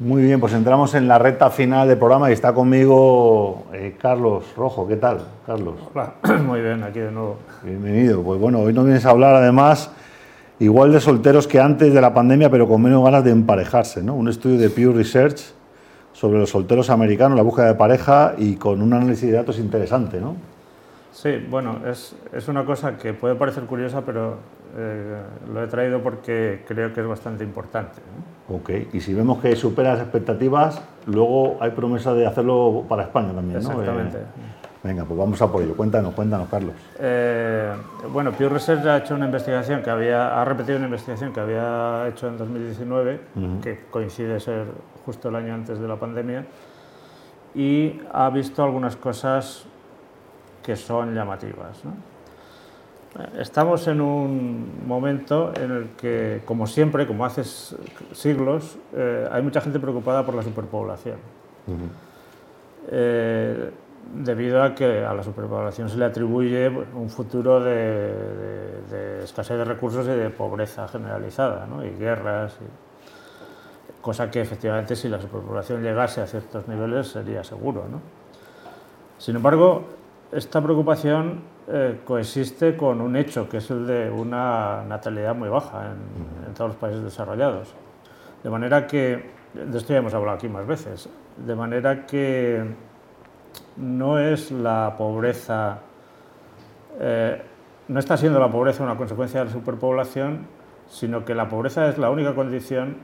Muy bien, pues entramos en la recta final del programa y está conmigo eh, Carlos Rojo. ¿Qué tal, Carlos? Hola, muy bien, aquí de nuevo. Bienvenido. Pues bueno, hoy nos vienes a hablar además igual de solteros que antes de la pandemia, pero con menos ganas de emparejarse, ¿no? Un estudio de Pew Research sobre los solteros americanos, la búsqueda de pareja y con un análisis de datos interesante, ¿no? Sí, bueno, es, es una cosa que puede parecer curiosa, pero eh, lo he traído porque creo que es bastante importante. Ok, y si vemos que supera las expectativas, luego hay promesa de hacerlo para España también, ¿no? Exactamente. Eh, venga, pues vamos a por ello. Cuéntanos, cuéntanos, Carlos. Eh, bueno, Pew Research ha hecho una investigación que había, ha repetido una investigación que había hecho en 2019, que coincide ser justo el año antes de la pandemia, y ha visto algunas cosas que son llamativas. ¿no? Estamos en un momento en el que, como siempre, como hace siglos, eh, hay mucha gente preocupada por la superpoblación. Eh, debido a que a la superpoblación se le atribuye un futuro de, escasez de recursos y de pobreza generalizada, ¿no? y guerras, cosa que efectivamente si la superpoblación llegase a ciertos niveles sería seguro. ¿no? Sin embargo, esta preocupación eh, coexiste con un hecho, que es el de una natalidad muy baja en, todos los países desarrollados. De manera que, de esto ya hemos hablado aquí más veces, de manera que no es la pobreza, eh, no está siendo la pobreza una consecuencia de la superpoblación, sino que la pobreza es la única condición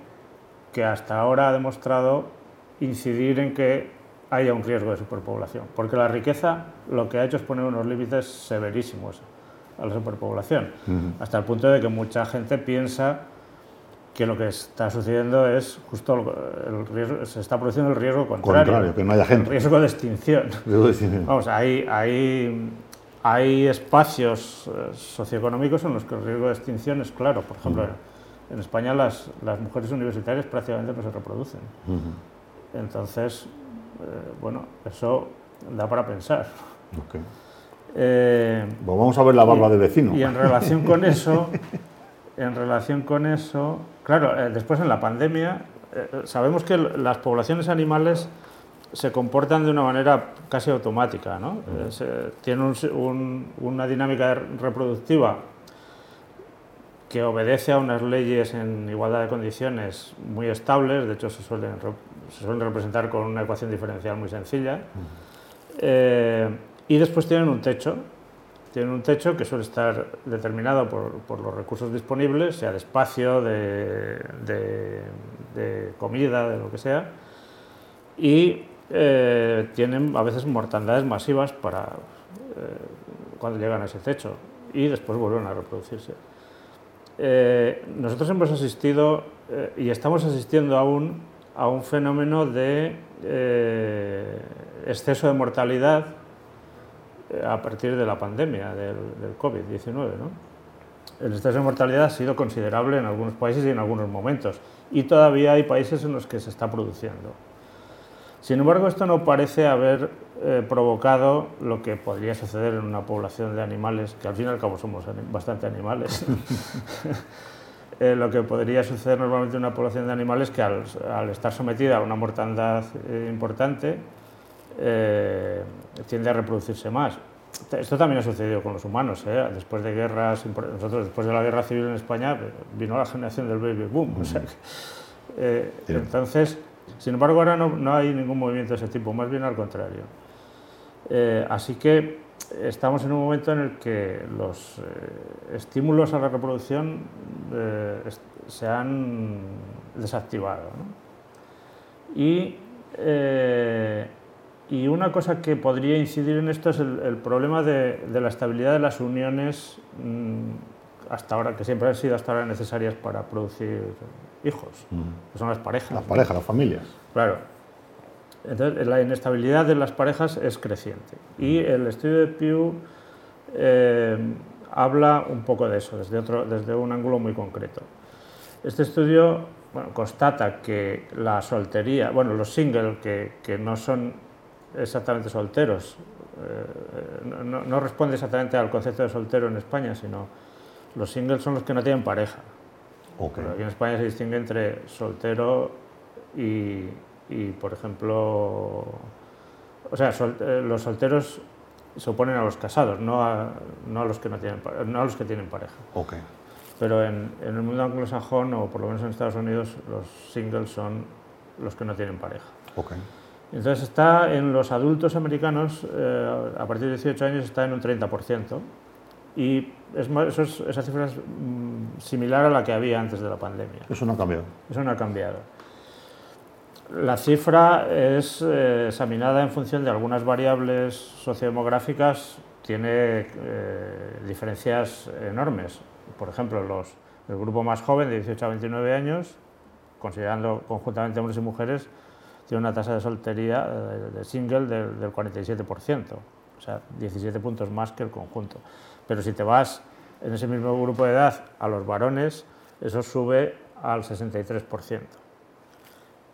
que hasta ahora ha demostrado incidir en que haya un riesgo de superpoblación, porque la riqueza lo que ha hecho es poner unos límites severísimos a la superpoblación, hasta el punto de que mucha gente piensa que lo que está sucediendo es justo el riesgo, se está produciendo el riesgo contrario, que no haya gente. El riesgo de extinción. Vamos, hay, hay, hay espacios eh, socioeconómicos en los que el riesgo de extinción es claro. Por ejemplo, en España las, las, mujeres universitarias prácticamente no se reproducen. Entonces, bueno, eso da para pensar. Eh, pues vamos a ver la barba de vecino. Y en relación con eso, en relación con eso, claro, eh, después en la pandemia sabemos que las poblaciones animales se comportan de una manera casi automática, ¿no? tienen una dinámica reproductiva que obedece a unas leyes en igualdad de condiciones muy estables, de hecho se suelen se suelen representar con una ecuación diferencial muy sencilla. Eh, y después tienen un techo. Tienen un techo que suele estar determinado por, por los recursos disponibles, sea de espacio, de, de, comida, de lo que sea. Y eh, tienen a veces mortandades masivas para eh, cuando llegan a ese techo y después vuelven a reproducirse. nosotros hemos asistido y estamos asistiendo aún a un fenómeno de eh, exceso de mortalidad eh, a partir de la pandemia del, COVID-19. ¿no? El exceso de mortalidad ha sido considerable en algunos países y en algunos momentos, y todavía hay países en los que se está produciendo. Sin embargo, esto no parece haber eh, provocado lo que podría suceder en una población de animales, que al fin y al cabo somos bastante animales. Eh, lo que podría suceder normalmente en una población de animales que al, estar sometida a una mortandad eh, importante eh, tiende a reproducirse más. Esto también ha sucedido con los humanos. Después de guerras, nosotros después de la guerra civil en España vino la generación del baby boom. entonces, sin embargo, ahora no, no, hay ningún movimiento de ese tipo, más bien al contrario. así que estamos en un momento en el que los eh, estímulos a la reproducción eh, se han desactivado. Y, eh, y, una cosa que podría incidir en esto es el, problema de, la estabilidad de las uniones mm, hasta ahora, que siempre han sido hasta ahora necesarias para producir hijos, mm. que son las parejas. Las parejas, las familias. Claro. Entonces, la inestabilidad de las parejas es creciente. Y el estudio de Pew eh, habla un poco de eso, desde, otro, desde un ángulo muy concreto. Este estudio constata que la soltería, bueno, los singles que, que no son exactamente solteros, eh, no, no, responde exactamente al concepto de soltero en España, sino los singles son los que no tienen pareja. Okay. Aquí en España se distingue entre soltero y, y, por ejemplo, o sea, eh, los solteros se oponen a los casados, no a, no a los que no tienen no a los que tienen pareja. Okay. Pero en, en, el mundo anglosajón o por lo menos en Estados Unidos los singles son los que no tienen pareja. Okay. Entonces está en los adultos americanos eh, a partir de 18 años está en un 30% y es, eso es, esa cifra es mm, similar a la que había antes de la pandemia. Eso no ha cambiado. Eso no ha cambiado. La cifra es eh, examinada en función de algunas variables sociodemográficas, tiene eh, diferencias enormes. Por ejemplo, los, el grupo más joven, de 18 a 29 años, considerando conjuntamente hombres y mujeres, tiene una tasa de soltería eh, de single del, del 47%, o sea, 17 puntos más que el conjunto. Pero si te vas en ese mismo grupo de edad a los varones, eso sube al 63%,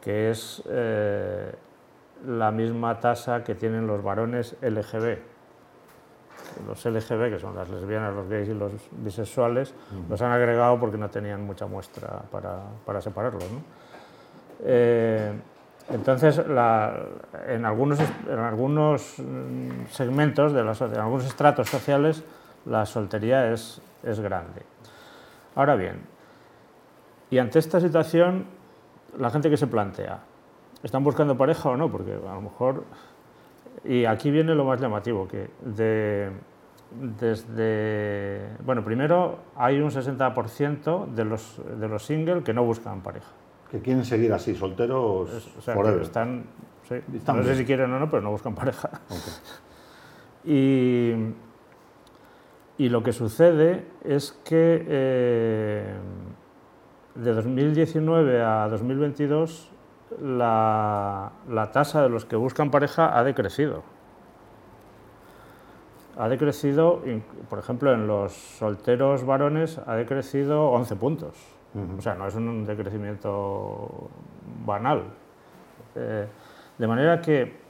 que es eh, la misma tasa que tienen los varones LGB. Los LGB, que son las lesbianas, los gays y los bisexuales, los han agregado porque no tenían mucha muestra para, para separarlos. ¿no? Eh, entonces, en, algunos, en algunos mm, segmentos, de en algunos estratos sociales, la soltería es, es grande. Ahora bien, y ante esta situación, la gente que se plantea, ¿están buscando pareja o no? Porque a lo mejor, y aquí viene lo más llamativo, que de, desde, bueno, primero hay un 60% de los, de los singles que no buscan pareja. Que quieren seguir así, solteros o sea, están, sí, están, no sé si quieren o no, pero no buscan pareja. Okay. Y y lo que sucede es que eh, de 2019 a 2022 la, la, tasa de los que buscan pareja ha decrecido. Ha decrecido, por ejemplo, en los solteros varones ha decrecido 11 puntos. Uh -huh. O sea, no es un decrecimiento banal. Eh, de manera que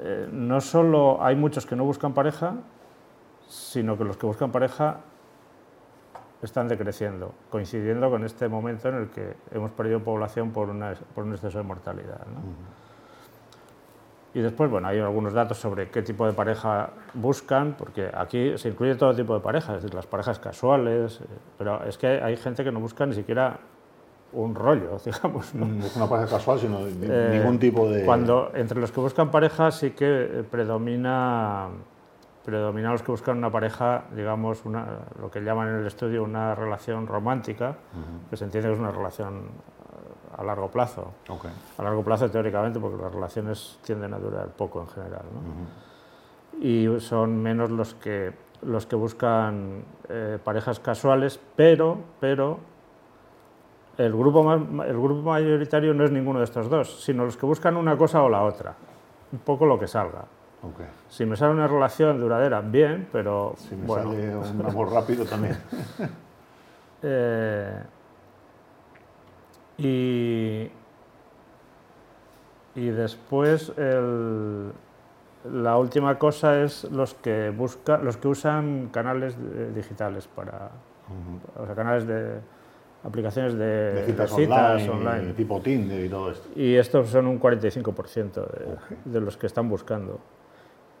eh, no solo hay muchos que no buscan pareja, sino que los que buscan pareja están decreciendo, coincidiendo con este momento en el que hemos perdido población por, una, por un exceso de mortalidad. ¿no? Uh -huh. Y después, bueno, hay algunos datos sobre qué tipo de pareja buscan, porque aquí se incluye todo tipo de parejas, es decir, las parejas casuales, pero es que hay gente que no busca ni siquiera un rollo, digamos. ¿no? Es una pareja casual, sino eh, ningún tipo de... Cuando entre los que buscan pareja sí que predomina predominan los que buscan una pareja, digamos, una, lo que llaman en el estudio una relación romántica, uh -huh. que se entiende que es una relación a largo plazo. Okay. A largo plazo teóricamente, porque las relaciones tienden a durar poco en general. ¿no? Uh -huh. Y son menos los que, los que buscan eh, parejas casuales, pero, pero el grupo, el grupo mayoritario no es ninguno de estos dos, sino los que buscan una cosa o la otra, un poco lo que salga. Okay. Si me sale una relación duradera, bien, pero. Si me bueno. sale un amor rápido también. eh, y, y después el, la última cosa es los que busca, los que usan canales digitales para, uh -huh. o sea, canales de aplicaciones de, de citas, de citas online, online, tipo Tinder y todo esto. Y estos son un 45% de, okay. de los que están buscando.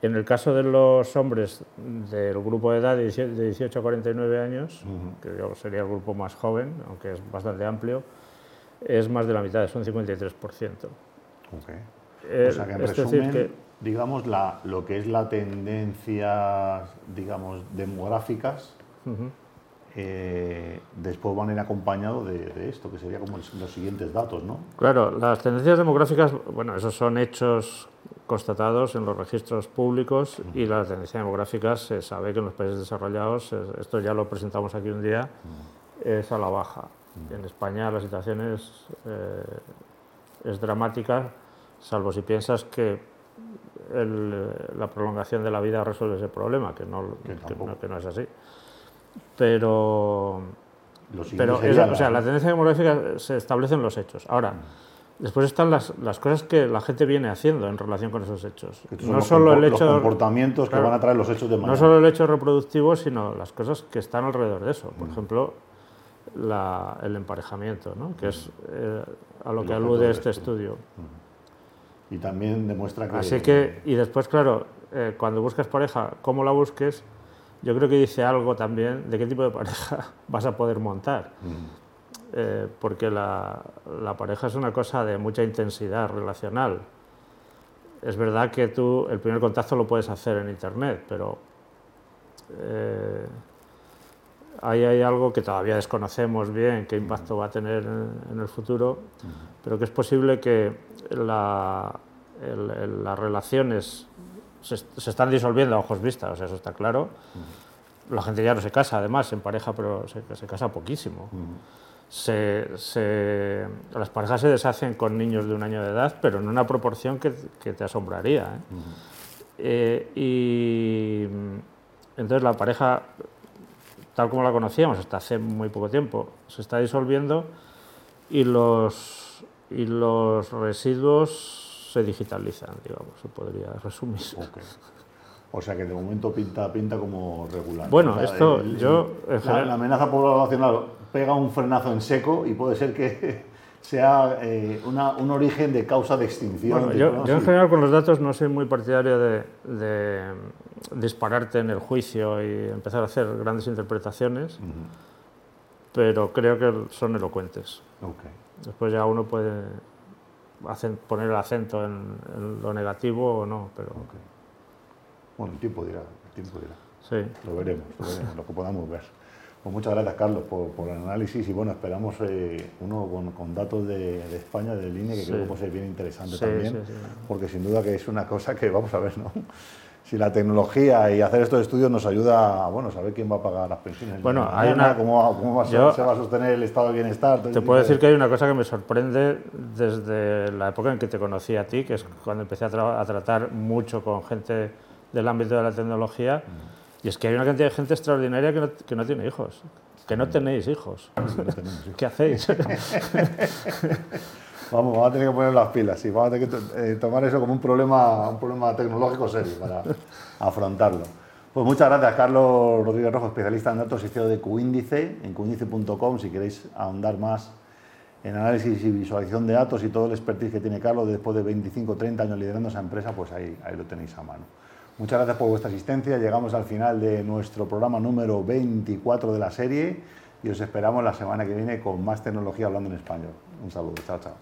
En el caso de los hombres del grupo de edad de 18 a 49 años, uh -huh. que sería el grupo más joven, aunque es bastante amplio, es más de la mitad, es un 53%. Okay. Eh, o sea que en es resumen, decir que, digamos, la, lo que es la tendencia, digamos, demográficas, uh -huh. eh, después van a ir acompañado de, de, esto, que sería como los siguientes datos, ¿no? Claro, las tendencias demográficas, bueno, esos son hechos constatados en los registros públicos y las tendencias demográficas se sabe que en los países desarrollados, esto ya lo presentamos aquí un día, es a la baja. En España la situación es, eh, es dramática, salvo si piensas que el, la prolongación de la vida resuelve ese problema, que no, que que no, que no es así. Pero, pero es, o sea, la tendencia demográfica se establece en los hechos. Ahora, Después están las, las, cosas que la gente viene haciendo en relación con esos hechos. No solo el hecho, los comportamientos claro, que van a traer los hechos de manera. No solo el hecho reproductivo, sino las cosas que están alrededor de eso. Por mm. ejemplo, el emparejamiento, ¿no? que es eh, a lo que alude este estudio. Y también demuestra que... Así que, y después, claro, eh, cuando buscas pareja, cómo la busques, yo creo que dice algo también de qué tipo de pareja vas a poder montar. Eh, porque la, la, pareja es una cosa de mucha intensidad relacional. Es verdad que tú el primer contacto lo puedes hacer en Internet, pero eh, ahí hay algo que todavía desconocemos bien, qué impacto va a tener en, el futuro, pero que es posible que la, las relaciones se, están disolviendo a ojos vistas, eso está claro. La gente ya no se casa, además, en pareja, pero se, se casa poquísimo. Se, las parejas se deshacen con niños de un año de edad, pero en una proporción que, que te asombraría. ¿eh? Eh, y entonces la pareja, tal como la conocíamos hasta hace muy poco tiempo, se está disolviendo y los, y los residuos se digitalizan, digamos, se podría resumir. O sea que de momento pinta, pinta como regular. Bueno, esto yo... La, amenaza poblacional pega un frenazo en seco y puede ser que sea eh, un origen de causa de extinción. yo, en general con los datos no soy muy partidario de, dispararte en el juicio y empezar a hacer grandes interpretaciones, pero creo que son elocuentes. Después ya uno puede poner el acento en, lo negativo o no, pero... Bueno, el tiempo dirá, el tiempo dirá. Sí. Lo veremos, lo veremos, lo que podamos ver. Pues muchas gracias, Carlos, por, el análisis y bueno, esperamos eh, uno con, datos de, España, de línea, que creo que puede ser bien interesante también, porque sin duda que es una cosa que vamos a ver, ¿no? Si la tecnología y hacer estos estudios nos ayuda a bueno, saber quién va a pagar las pensiones. Bueno, hay una, cómo, se va a sostener el estado de bienestar. Te puedo decir que hay una cosa que me sorprende desde la época en que te conocí a ti, que es cuando empecé a, a tratar mucho con gente del ámbito de la tecnología. Y es que hay una cantidad de gente extraordinaria que no, que no tiene hijos. Que no tenéis hijos. ¿Qué hacéis? vamos, vamos a tener que poner las pilas, sí, vamos a tener que eh, tomar eso como un problema, un problema tecnológico serio para afrontarlo. Pues muchas gracias, Carlos Rodríguez Rojo, especialista en datos y CEO de Cuíndice, en cuíndice.com, si queréis ahondar más en análisis y visualización de datos y todo el expertise que tiene Carlos después de 25 o 30 años liderando esa empresa, pues ahí, ahí lo tenéis a mano. Muchas gracias por vuestra asistencia. Llegamos al final de nuestro programa número 24 de la serie y os esperamos la semana que viene con más tecnología hablando en español. Un saludo. Chao, chao.